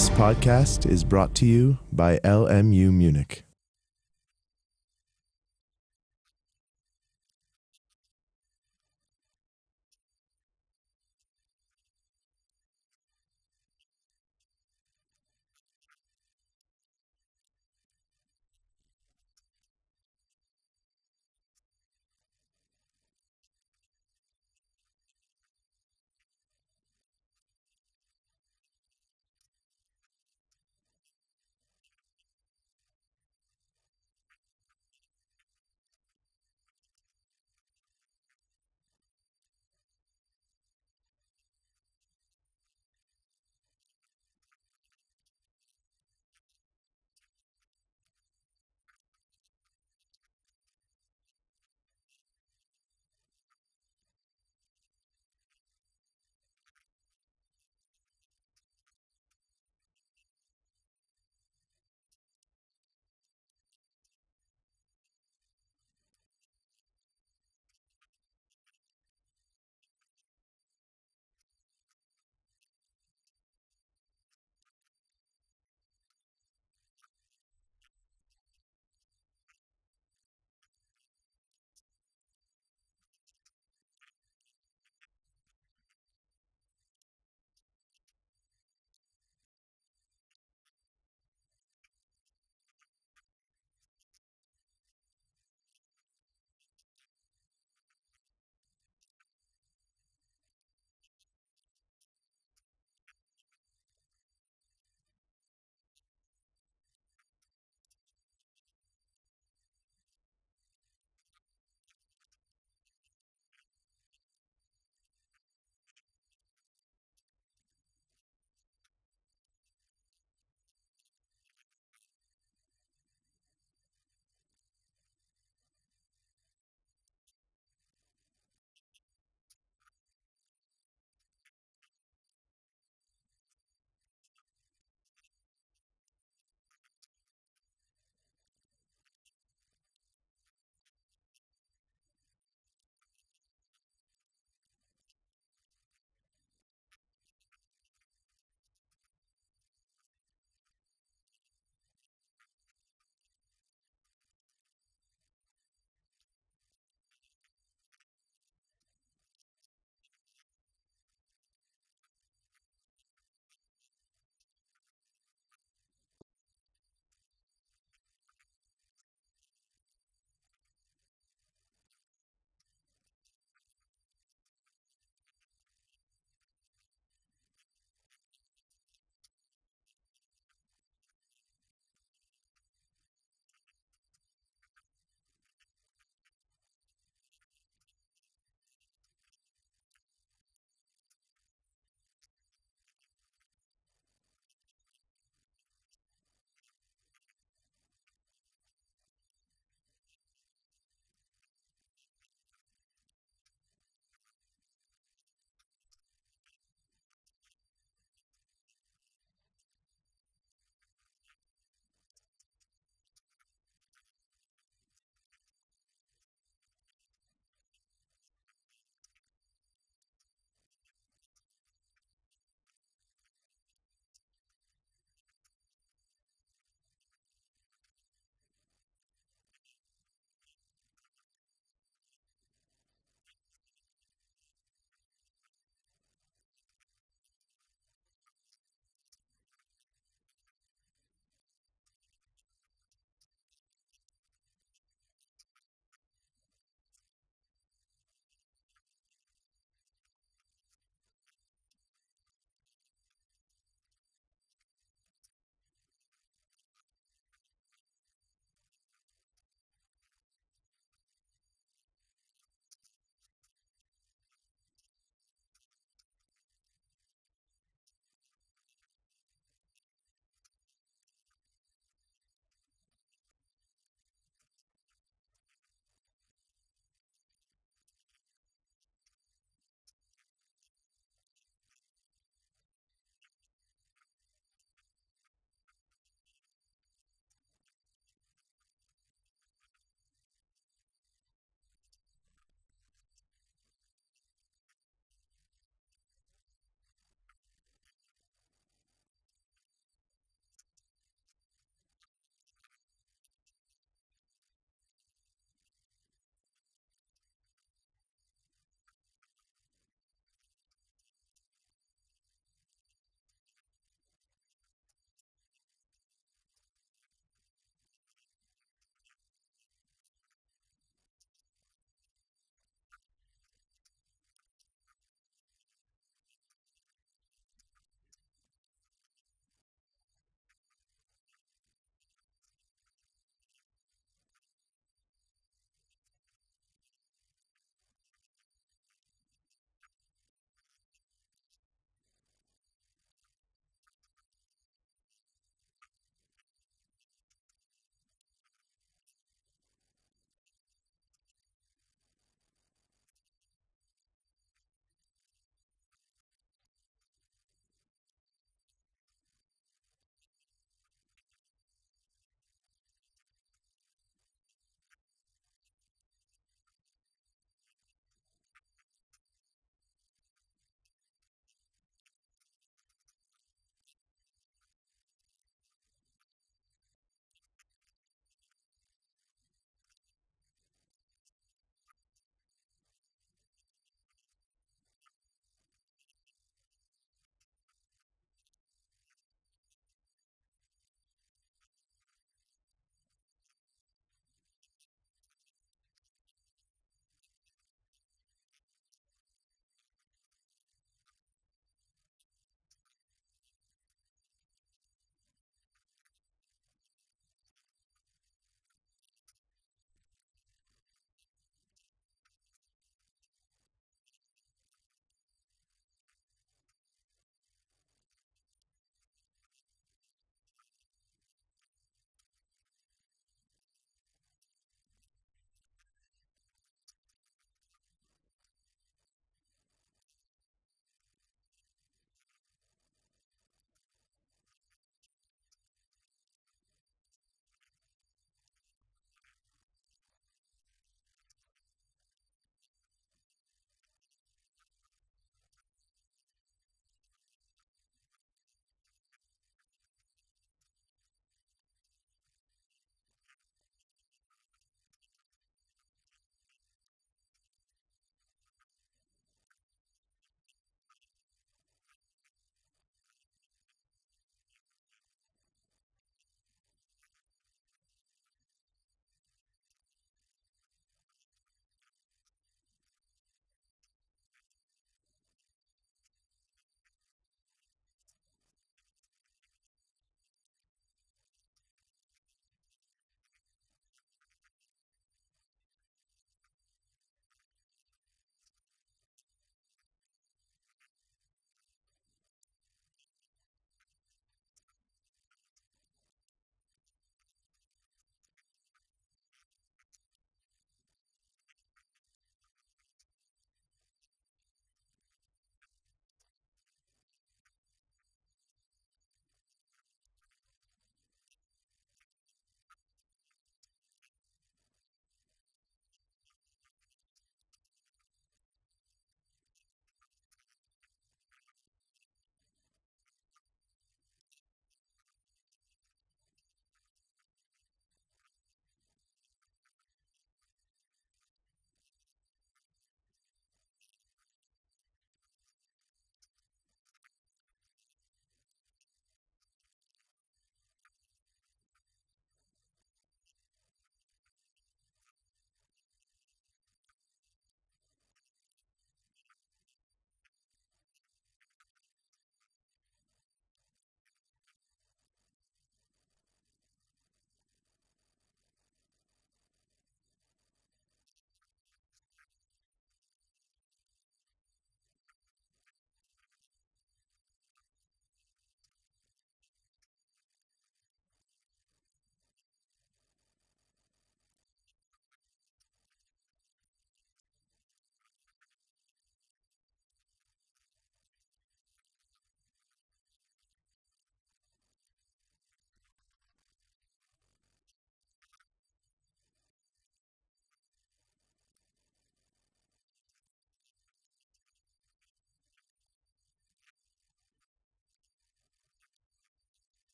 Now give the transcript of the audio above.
This podcast is brought to you by LMU Munich.